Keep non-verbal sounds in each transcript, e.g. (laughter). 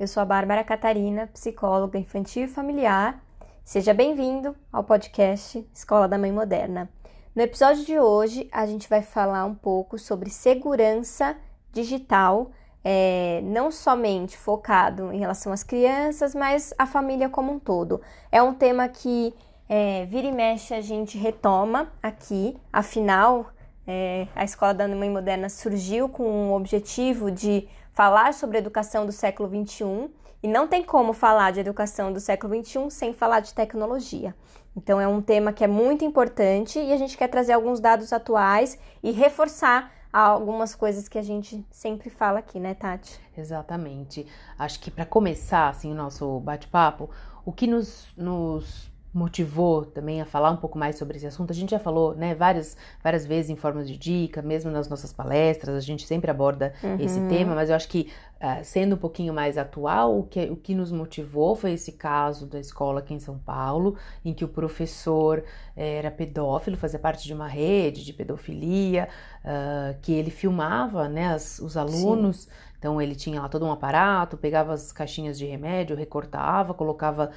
eu sou a Bárbara Catarina, psicóloga infantil e familiar. Seja bem-vindo ao podcast Escola da Mãe Moderna. No episódio de hoje, a gente vai falar um pouco sobre segurança digital, é, não somente focado em relação às crianças, mas a família como um todo. É um tema que é, vira e mexe a gente retoma aqui, afinal, é, a Escola da Mãe Moderna surgiu com o objetivo de falar sobre a educação do século XXI e não tem como falar de educação do século XXI sem falar de tecnologia. Então, é um tema que é muito importante e a gente quer trazer alguns dados atuais e reforçar algumas coisas que a gente sempre fala aqui, né, Tati? Exatamente. Acho que para começar assim o nosso bate-papo, o que nos, nos motivou também a falar um pouco mais sobre esse assunto. A gente já falou, né, várias, várias vezes em formas de dica, mesmo nas nossas palestras, a gente sempre aborda uhum. esse tema, mas eu acho que uh, sendo um pouquinho mais atual, o que, o que nos motivou foi esse caso da escola aqui em São Paulo, em que o professor eh, era pedófilo, fazia parte de uma rede de pedofilia, uh, que ele filmava, né, as, os alunos. Sim. Então ele tinha lá todo um aparato, pegava as caixinhas de remédio, recortava, colocava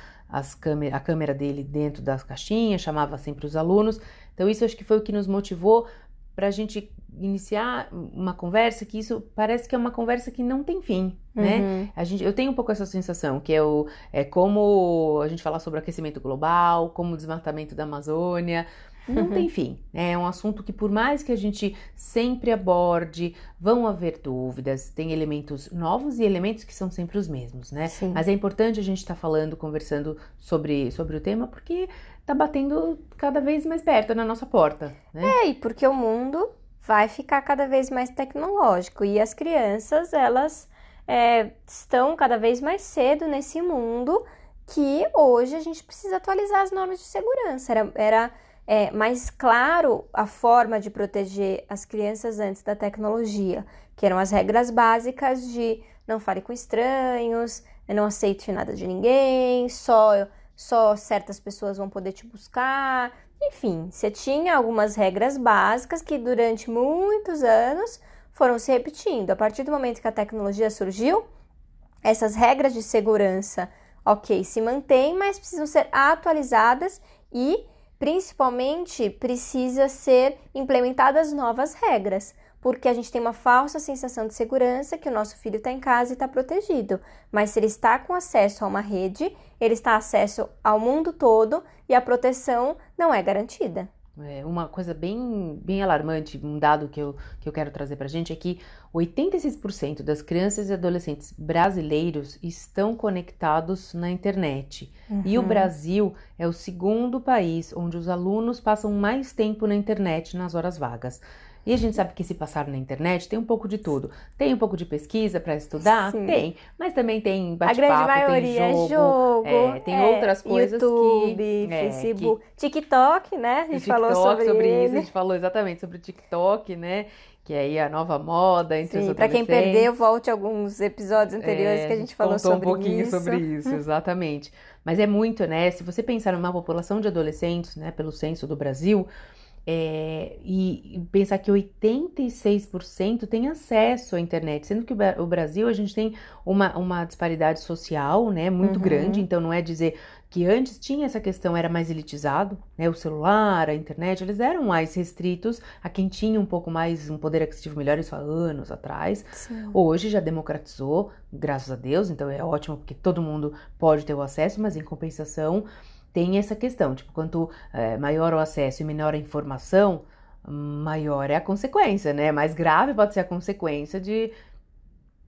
câmera, a câmera dele dentro das caixinhas, chamava sempre os alunos. Então, isso acho que foi o que nos motivou para a gente iniciar uma conversa que isso parece que é uma conversa que não tem fim, né? Uhum. A gente, eu tenho um pouco essa sensação que é o é como a gente falar sobre aquecimento global, como o desmatamento da Amazônia, não tem (laughs) fim. É um assunto que, por mais que a gente sempre aborde, vão haver dúvidas, tem elementos novos e elementos que são sempre os mesmos, né? Sim. Mas é importante a gente estar tá falando, conversando sobre, sobre o tema, porque está batendo cada vez mais perto na nossa porta. Né? É, e porque o mundo vai ficar cada vez mais tecnológico e as crianças, elas é, estão cada vez mais cedo nesse mundo que hoje a gente precisa atualizar as normas de segurança. Era. era é, mais claro a forma de proteger as crianças antes da tecnologia, que eram as regras básicas de não fale com estranhos, não aceite nada de ninguém, só, só certas pessoas vão poder te buscar. Enfim, você tinha algumas regras básicas que durante muitos anos foram se repetindo. A partir do momento que a tecnologia surgiu, essas regras de segurança, ok, se mantêm, mas precisam ser atualizadas e Principalmente precisa ser implementadas novas regras, porque a gente tem uma falsa sensação de segurança que o nosso filho está em casa e está protegido. Mas se ele está com acesso a uma rede, ele está acesso ao mundo todo e a proteção não é garantida. É, uma coisa bem, bem alarmante, um dado que eu, que eu quero trazer para a gente é que 86% das crianças e adolescentes brasileiros estão conectados na internet. Uhum. E o uhum. Brasil é o segundo país onde os alunos passam mais tempo na internet nas horas vagas. E a gente sabe que se passar na internet tem um pouco de tudo. Tem um pouco de pesquisa para estudar? Sim. Tem. Mas também tem bate-papo, tem jogo. É jogo é, tem é, outras coisas YouTube, que... É, Facebook, que, TikTok, né? A gente falou sobre, sobre isso. A gente falou exatamente sobre o TikTok, né? que é aí a nova moda entre Sim, os Para quem perdeu, volte alguns episódios anteriores é, que a gente falou sobre isso. um pouquinho isso. sobre isso, (laughs) exatamente. Mas é muito, né? Se você pensar numa população de adolescentes, né, pelo censo do Brasil, é, e pensar que 86% tem acesso à internet, sendo que o Brasil a gente tem uma, uma disparidade social né, muito uhum. grande, então não é dizer que antes tinha essa questão, era mais elitizado, né, o celular, a internet, eles eram mais restritos a quem tinha um pouco mais, um poder aquisitivo melhor, isso há anos atrás. Sim. Hoje já democratizou, graças a Deus, então é ótimo porque todo mundo pode ter o acesso, mas em compensação tem essa questão, tipo, quanto é, maior o acesso e menor a informação, maior é a consequência, né? Mais grave pode ser a consequência de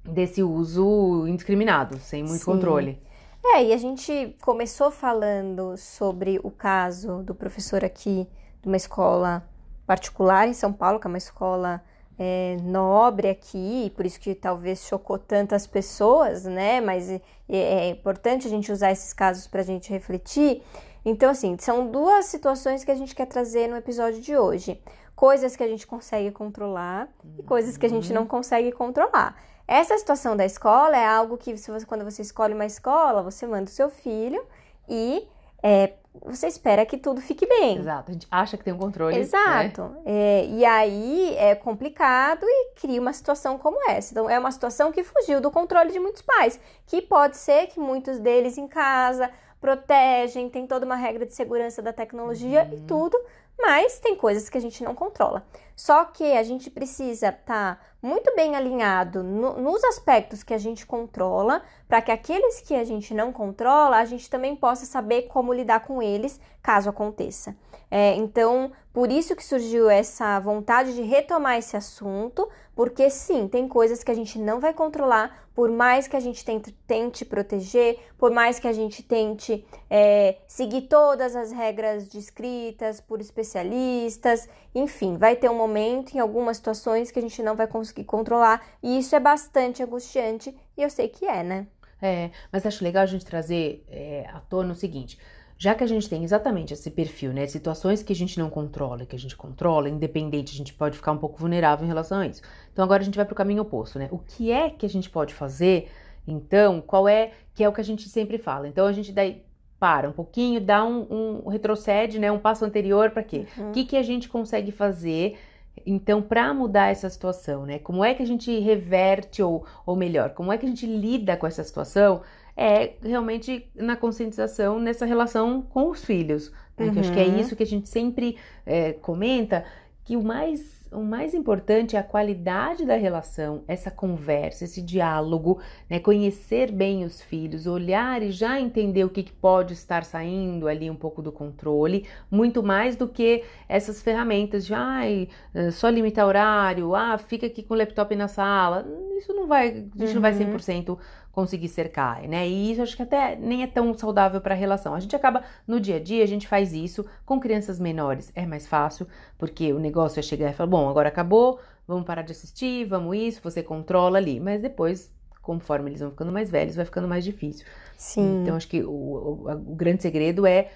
desse uso indiscriminado, sem muito Sim. controle. É, e a gente começou falando sobre o caso do professor aqui de uma escola particular em São Paulo, que é uma escola é, nobre aqui, por isso que talvez chocou tantas pessoas, né? Mas é, é importante a gente usar esses casos para a gente refletir. Então, assim, são duas situações que a gente quer trazer no episódio de hoje: coisas que a gente consegue controlar e coisas que a gente não uhum. consegue controlar. Essa situação da escola é algo que, você, quando você escolhe uma escola, você manda o seu filho e é, você espera que tudo fique bem. Exato, a gente acha que tem um controle. Né? Exato. Né? É, e aí é complicado e cria uma situação como essa. Então, é uma situação que fugiu do controle de muitos pais, que pode ser que muitos deles em casa protegem, tem toda uma regra de segurança da tecnologia uhum. e tudo, mas tem coisas que a gente não controla. Só que a gente precisa estar tá muito bem alinhado no, nos aspectos que a gente controla, para que aqueles que a gente não controla, a gente também possa saber como lidar com eles caso aconteça. É, então, por isso que surgiu essa vontade de retomar esse assunto, porque sim, tem coisas que a gente não vai controlar, por mais que a gente tente, tente proteger, por mais que a gente tente é, seguir todas as regras descritas por especialistas, enfim, vai ter um momento em algumas situações que a gente não vai conseguir controlar, e isso é bastante angustiante, e eu sei que é, né? É, mas acho legal a gente trazer é, à tona o seguinte já que a gente tem exatamente esse perfil, né, situações que a gente não controla e que a gente controla, independente, a gente pode ficar um pouco vulnerável em relação a isso. Então agora a gente vai para o caminho oposto, né? O que é que a gente pode fazer? Então, qual é que é o que a gente sempre fala? Então a gente daí para um pouquinho, dá um, um retrocede, né, um passo anterior para quê? Uhum. O que que a gente consegue fazer? Então, para mudar essa situação, né? Como é que a gente reverte ou, ou melhor, como é que a gente lida com essa situação? é realmente na conscientização nessa relação com os filhos. Né? Uhum. Que eu acho que é uhum. isso que a gente sempre é, comenta, que o mais o mais importante é a qualidade da relação, essa conversa, esse diálogo, né? conhecer bem os filhos, olhar e já entender o que, que, pode estar saindo ali um pouco do controle, muito mais do que essas ferramentas de ai, só limitar horário, ah, fica aqui com o laptop na sala. Isso não vai, a gente uhum. não vai 100% uhum conseguir cercar, né? E isso acho que até nem é tão saudável para a relação. A gente acaba no dia a dia, a gente faz isso com crianças menores, é mais fácil, porque o negócio é chegar e falar: "Bom, agora acabou, vamos parar de assistir, vamos isso", você controla ali, mas depois conforme eles vão ficando mais velhos, vai ficando mais difícil. Sim. Então acho que o, o, o grande segredo é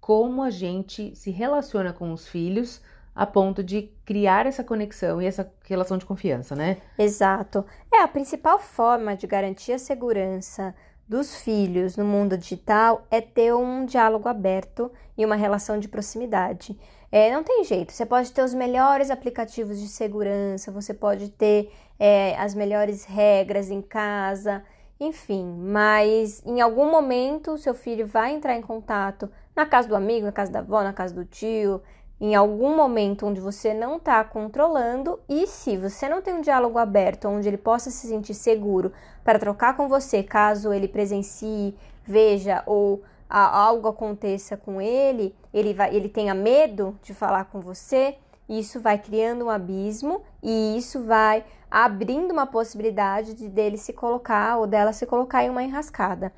como a gente se relaciona com os filhos a ponto de criar essa conexão e essa relação de confiança, né? Exato. É a principal forma de garantir a segurança dos filhos no mundo digital é ter um diálogo aberto e uma relação de proximidade. É, não tem jeito, você pode ter os melhores aplicativos de segurança, você pode ter é, as melhores regras em casa, enfim, mas em algum momento seu filho vai entrar em contato na casa do amigo, na casa da avó, na casa do tio, em algum momento onde você não está controlando e se você não tem um diálogo aberto onde ele possa se sentir seguro para trocar com você caso ele presencie, veja ou algo aconteça com ele, ele vai, ele tenha medo de falar com você, isso vai criando um abismo e isso vai abrindo uma possibilidade de dele se colocar ou dela se colocar em uma enrascada.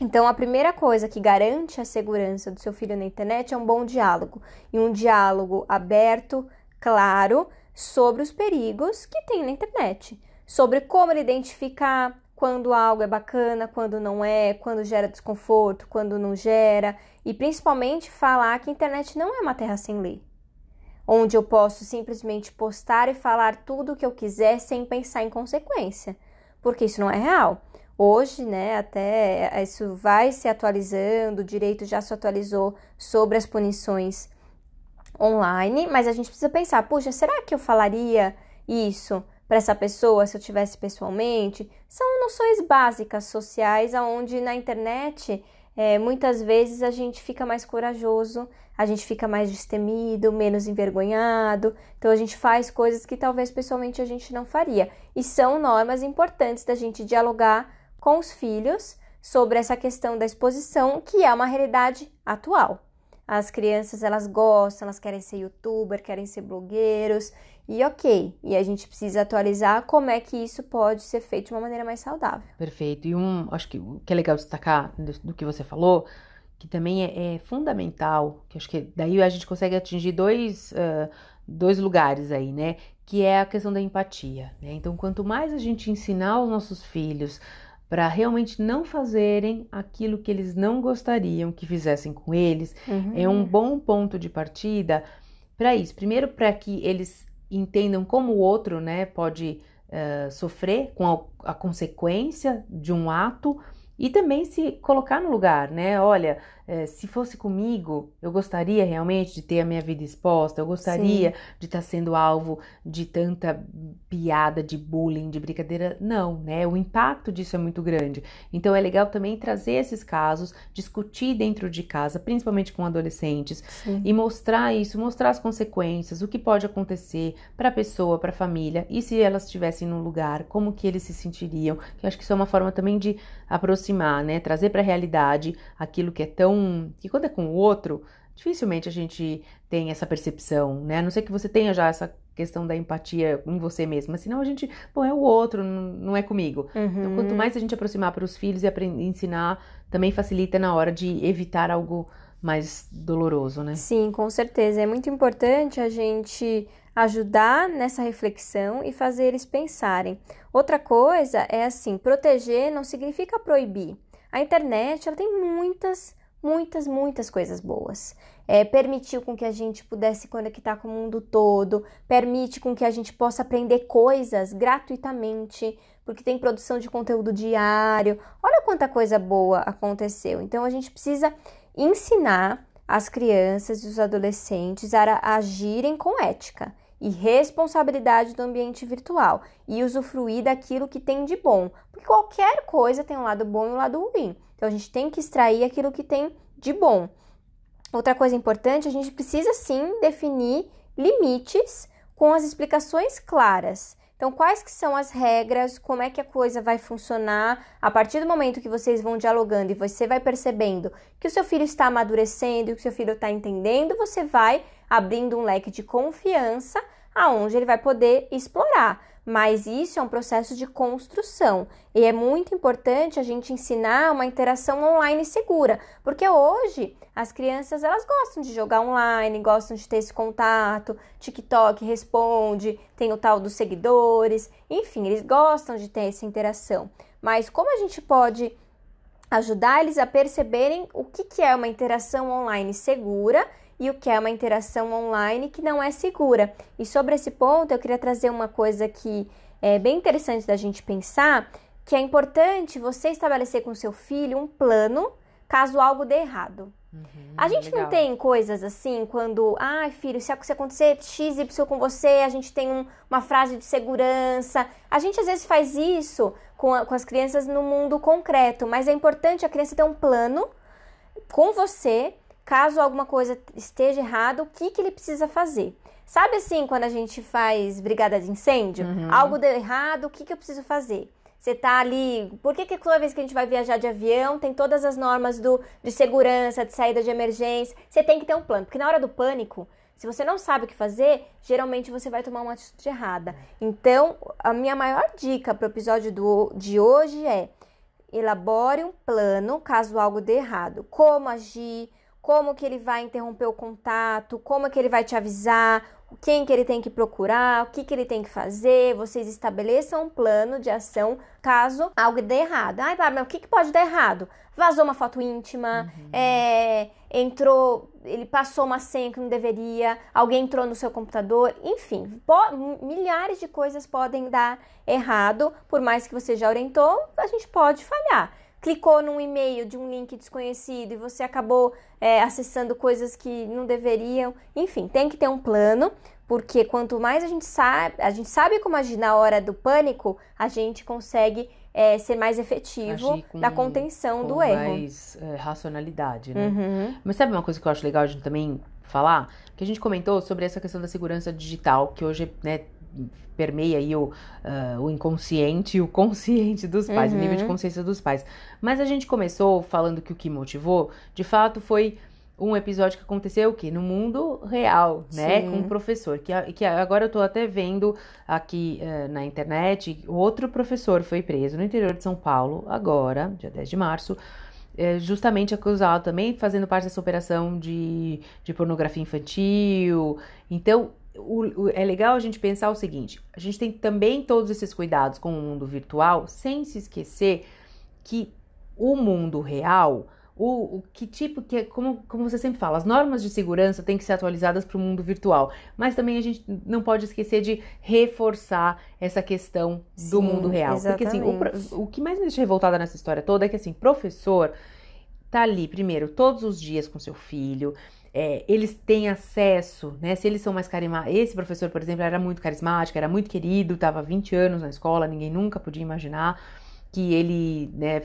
Então, a primeira coisa que garante a segurança do seu filho na internet é um bom diálogo. E um diálogo aberto, claro, sobre os perigos que tem na internet, sobre como ele identificar quando algo é bacana, quando não é, quando gera desconforto, quando não gera, e principalmente falar que a internet não é uma terra sem lei, onde eu posso simplesmente postar e falar tudo o que eu quiser sem pensar em consequência, porque isso não é real. Hoje, né, até isso vai se atualizando, o direito já se atualizou sobre as punições online, mas a gente precisa pensar, puxa, será que eu falaria isso para essa pessoa se eu tivesse pessoalmente? São noções básicas sociais aonde na internet é, muitas vezes a gente fica mais corajoso, a gente fica mais destemido, menos envergonhado, então a gente faz coisas que talvez pessoalmente a gente não faria. E são normas importantes da gente dialogar com os filhos sobre essa questão da exposição, que é uma realidade atual. As crianças elas gostam, elas querem ser youtuber, querem ser blogueiros, e ok. E a gente precisa atualizar como é que isso pode ser feito de uma maneira mais saudável. Perfeito. E um, acho que o que é legal destacar do, do que você falou, que também é, é, fundamental, que acho que daí a gente consegue atingir dois, uh, dois lugares aí, né? que é a questão da empatia. Né? Então, quanto mais a gente ensinar os nossos filhos para realmente não fazerem aquilo que eles não gostariam que fizessem com eles, uhum. é um bom ponto de partida para isso. Primeiro, para que eles entendam como o outro né, pode uh, sofrer com a, a consequência de um ato e também se colocar no lugar, né? Olha, é, se fosse comigo, eu gostaria realmente de ter a minha vida exposta, eu gostaria Sim. de estar sendo alvo de tanta piada, de bullying, de brincadeira. Não, né? O impacto disso é muito grande. Então é legal também trazer esses casos, discutir dentro de casa, principalmente com adolescentes, Sim. e mostrar isso, mostrar as consequências, o que pode acontecer para a pessoa, para a família, e se elas estivessem no lugar, como que eles se sentiriam. Eu acho que isso é uma forma também de aproximar, né? Trazer para a realidade aquilo que é tão que quando é com o outro, dificilmente a gente tem essa percepção, né? A não ser que você tenha já essa questão da empatia em você mesmo, mas senão a gente, bom, é o outro, não é comigo. Uhum. Então, quanto mais a gente aproximar para os filhos e aprender, ensinar, também facilita na hora de evitar algo mais doloroso, né? Sim, com certeza. É muito importante a gente ajudar nessa reflexão e fazer eles pensarem. Outra coisa é assim, proteger não significa proibir. A internet ela tem muitas muitas, muitas coisas boas. É, permitiu com que a gente pudesse conectar com o mundo todo, permite com que a gente possa aprender coisas gratuitamente, porque tem produção de conteúdo diário. Olha quanta coisa boa aconteceu. Então a gente precisa ensinar as crianças e os adolescentes a agirem com ética e responsabilidade do ambiente virtual e usufruir daquilo que tem de bom, porque qualquer coisa tem um lado bom e um lado ruim. Então a gente tem que extrair aquilo que tem de bom. Outra coisa importante, a gente precisa sim definir limites com as explicações claras. Então, quais que são as regras, como é que a coisa vai funcionar? A partir do momento que vocês vão dialogando e você vai percebendo que o seu filho está amadurecendo, que o seu filho está entendendo, você vai abrindo um leque de confiança aonde ele vai poder explorar mas isso é um processo de construção. E é muito importante a gente ensinar uma interação online segura, porque hoje as crianças elas gostam de jogar online, gostam de ter esse contato, TikTok responde, tem o tal dos seguidores, enfim, eles gostam de ter essa interação. Mas como a gente pode ajudar eles a perceberem o que, que é uma interação online segura e o que é uma interação online que não é segura. E sobre esse ponto, eu queria trazer uma coisa que é bem interessante da gente pensar, que é importante você estabelecer com seu filho um plano caso algo dê errado. Uhum, a gente legal. não tem coisas assim quando, ai ah, filho, se acontecer X, Y com você, a gente tem um, uma frase de segurança. A gente às vezes faz isso com, a, com as crianças no mundo concreto, mas é importante a criança ter um plano com você caso alguma coisa esteja errada, o que, que ele precisa fazer. Sabe assim, quando a gente faz brigada de incêndio? Uhum. Algo deu errado, o que, que eu preciso fazer? Você tá ali. Por que, que toda vez que a gente vai viajar de avião tem todas as normas do, de segurança, de saída de emergência? Você tem que ter um plano. Porque na hora do pânico, se você não sabe o que fazer, geralmente você vai tomar uma atitude errada. Então, a minha maior dica para o episódio do, de hoje é: elabore um plano caso algo dê errado. Como agir, como que ele vai interromper o contato, como que ele vai te avisar, quem que ele tem que procurar, o que que ele tem que fazer, vocês estabeleçam um plano de ação caso algo dê errado. Ai, mas o que, que pode dar errado? Vazou uma foto íntima, uhum. é, entrou, ele passou uma senha que não deveria, alguém entrou no seu computador, enfim, milhares de coisas podem dar errado, por mais que você já orientou, a gente pode falhar clicou num e-mail de um link desconhecido e você acabou é, acessando coisas que não deveriam. Enfim, tem que ter um plano, porque quanto mais a gente sabe, a gente sabe como agir na hora do pânico, a gente consegue é, ser mais efetivo com, na contenção do erro. Mais é, racionalidade, né? Uhum. Mas sabe uma coisa que eu acho legal a gente também falar? Que a gente comentou sobre essa questão da segurança digital, que hoje, né, permeia aí o, uh, o inconsciente e o consciente dos pais, uhum. o nível de uhum. consciência dos pais. Mas a gente começou falando que o que motivou, de fato, foi um episódio que aconteceu o quê? No mundo real, né? Sim. Com um professor. Que, que agora eu tô até vendo aqui uh, na internet, outro professor foi preso no interior de São Paulo, agora, dia 10 de março, é, justamente acusado também, fazendo parte dessa operação de, de pornografia infantil. Então, o, o, é legal a gente pensar o seguinte: a gente tem também todos esses cuidados com o mundo virtual, sem se esquecer que o mundo real, o, o que tipo que é, como, como você sempre fala, as normas de segurança têm que ser atualizadas para o mundo virtual, mas também a gente não pode esquecer de reforçar essa questão Sim, do mundo real. Exatamente. Porque assim, o, o que mais me deixa revoltada nessa história toda é que assim, professor tá ali primeiro todos os dias com seu filho, é, eles têm acesso, né? Se eles são mais carismáticos. Esse professor, por exemplo, era muito carismático, era muito querido, estava 20 anos na escola, ninguém nunca podia imaginar que ele né,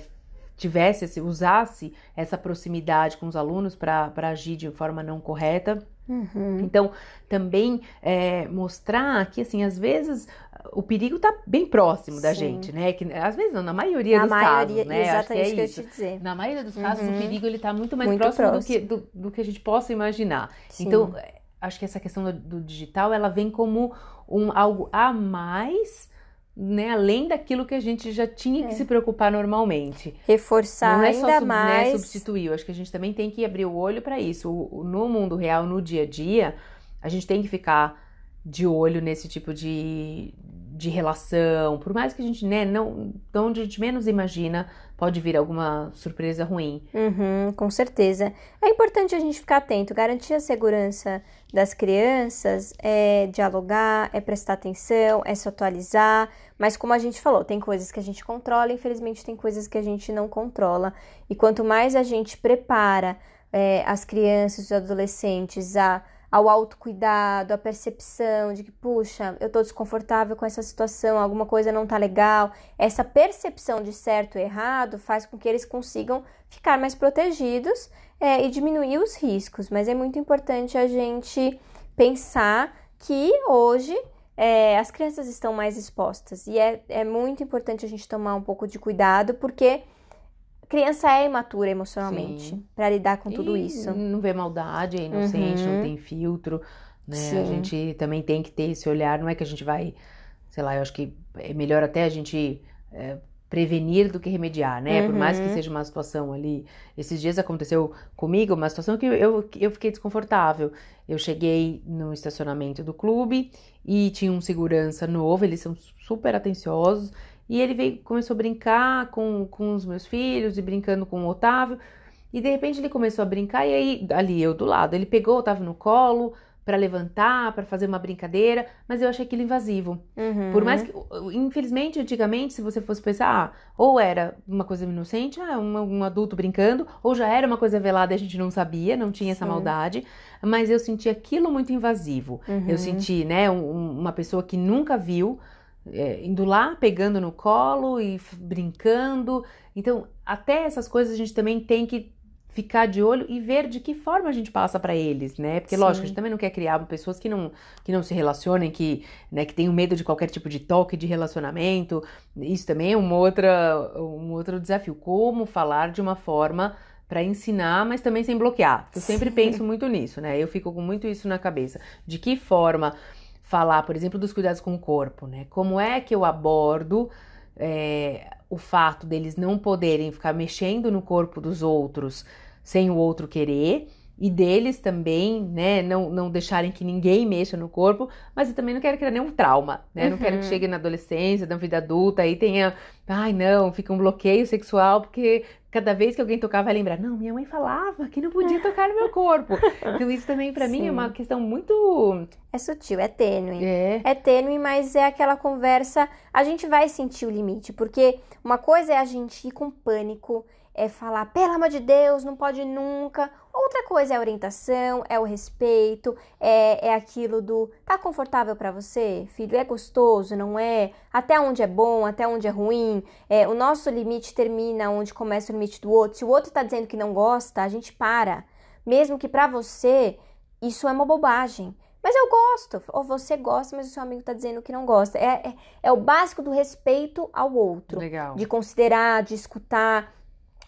tivesse, usasse essa proximidade com os alunos para agir de forma não correta. Uhum. Então, também é, mostrar que, assim, às vezes o perigo está bem próximo da Sim. gente, né? Que, às vezes não, na maioria na dos maioria, casos, né? Exatamente Acho que é isso. Que eu te dizer. Na maioria dos casos, uhum. o perigo ele está muito mais muito próximo, próximo. Do, que, do, do, que a gente possa imaginar. Sim. Então, é, acho que essa questão do, do digital, ela vem como um, algo a mais né, além daquilo que a gente já tinha que é. se preocupar normalmente. Reforçar Não é ainda só mais. Né, substituir. Eu acho que a gente também tem que abrir o olho para isso. O, no mundo real, no dia a dia, a gente tem que ficar de olho nesse tipo de, de relação. Por mais que a gente, né, não, de onde a gente menos imagina, pode vir alguma surpresa ruim. Uhum, com certeza. É importante a gente ficar atento, garantir a segurança das crianças, é dialogar, é prestar atenção, é se atualizar. Mas como a gente falou, tem coisas que a gente controla, infelizmente tem coisas que a gente não controla. E quanto mais a gente prepara é, as crianças, os adolescentes a ao autocuidado, à percepção de que, puxa, eu tô desconfortável com essa situação, alguma coisa não tá legal. Essa percepção de certo e errado faz com que eles consigam ficar mais protegidos é, e diminuir os riscos. Mas é muito importante a gente pensar que hoje é, as crianças estão mais expostas e é, é muito importante a gente tomar um pouco de cuidado, porque criança é imatura emocionalmente para lidar com tudo e isso. Não vê maldade, é inocente, uhum. não tem filtro, né? Sim. A gente também tem que ter esse olhar, não é que a gente vai, sei lá, eu acho que é melhor até a gente é, prevenir do que remediar, né? Uhum. Por mais que uhum. seja uma situação ali. Esses dias aconteceu comigo uma situação que eu, eu fiquei desconfortável. Eu cheguei no estacionamento do clube e tinha um segurança novo, eles são super atenciosos. E ele veio, começou a brincar com, com os meus filhos e brincando com o Otávio. E de repente ele começou a brincar e aí, ali eu do lado, ele pegou o Otávio no colo para levantar, para fazer uma brincadeira, mas eu achei aquilo invasivo. Uhum. Por mais que, infelizmente, antigamente, se você fosse pensar, ah, ou era uma coisa inocente, ah, um, um, adulto brincando, ou já era uma coisa velada e a gente não sabia, não tinha essa Sim. maldade, mas eu senti aquilo muito invasivo. Uhum. Eu senti, né, um, uma pessoa que nunca viu é, indo lá, pegando no colo e brincando. Então, até essas coisas a gente também tem que ficar de olho e ver de que forma a gente passa para eles, né? Porque, Sim. lógico, a gente também não quer criar pessoas que não, que não se relacionem, que, né, que tenham medo de qualquer tipo de toque, de relacionamento. Isso também é uma outra, um outro desafio. Como falar de uma forma para ensinar, mas também sem bloquear. Eu sempre Sim. penso muito nisso, né? Eu fico com muito isso na cabeça. De que forma falar, por exemplo, dos cuidados com o corpo, né? Como é que eu abordo é, o fato deles não poderem ficar mexendo no corpo dos outros sem o outro querer e deles também, né, não, não deixarem que ninguém mexa no corpo, mas eu também não quero criar nenhum trauma, né? Uhum. Não quero que uhum. chegue na adolescência, na vida adulta, aí tenha, ai não, fica um bloqueio sexual, porque cada vez que alguém tocar vai lembrar, não, minha mãe falava que não podia tocar no meu corpo. (laughs) Então isso também para mim é uma questão muito é sutil, é tênue. É. é tênue, mas é aquela conversa, a gente vai sentir o limite, porque uma coisa é a gente ir com pânico, é falar, pelo amor de Deus, não pode nunca. Outra coisa é a orientação, é o respeito, é, é aquilo do tá confortável para você, filho, é gostoso, não é? Até onde é bom, até onde é ruim. É, o nosso limite termina onde começa o limite do outro. Se o outro tá dizendo que não gosta, a gente para. Mesmo que para você isso é uma bobagem. Mas eu gosto, ou você gosta, mas o seu amigo tá dizendo que não gosta. É, é, é o básico do respeito ao outro. Legal. De considerar, de escutar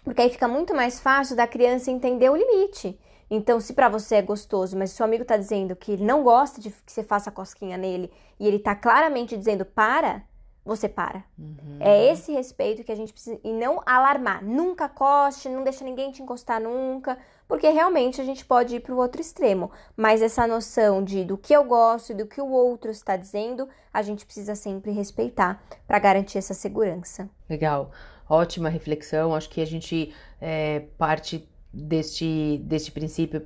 porque aí fica muito mais fácil da criança entender o limite. Então, se para você é gostoso, mas seu amigo tá dizendo que ele não gosta de que você faça cosquinha nele e ele tá claramente dizendo para, você para. Uhum. É esse respeito que a gente precisa. E não alarmar. Nunca coste, não deixa ninguém te encostar nunca. Porque realmente a gente pode ir para o outro extremo. Mas essa noção de do que eu gosto e do que o outro está dizendo, a gente precisa sempre respeitar para garantir essa segurança. Legal. Ótima reflexão. Acho que a gente é, parte deste, deste princípio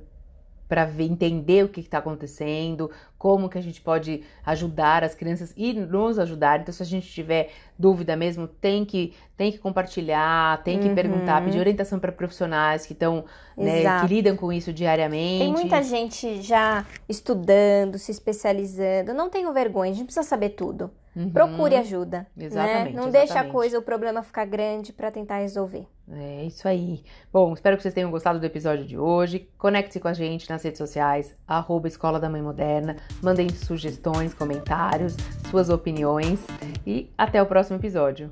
para entender o que está acontecendo, como que a gente pode ajudar as crianças e nos ajudar. Então, se a gente tiver dúvida mesmo, tem que tem que compartilhar, tem que uhum. perguntar, pedir orientação para profissionais que estão, né, que lidam com isso diariamente. Tem muita gente já estudando, se especializando. Não tenho vergonha, a gente precisa saber tudo. Uhum. Procure ajuda. Né? Exatamente. Né? Não deixe a coisa, o problema ficar grande para tentar resolver. É isso aí. Bom, espero que vocês tenham gostado do episódio de hoje. Conecte-se com a gente nas redes sociais, arroba Escola da Mãe Moderna. Mandem sugestões, comentários, suas opiniões e até o próximo episódio.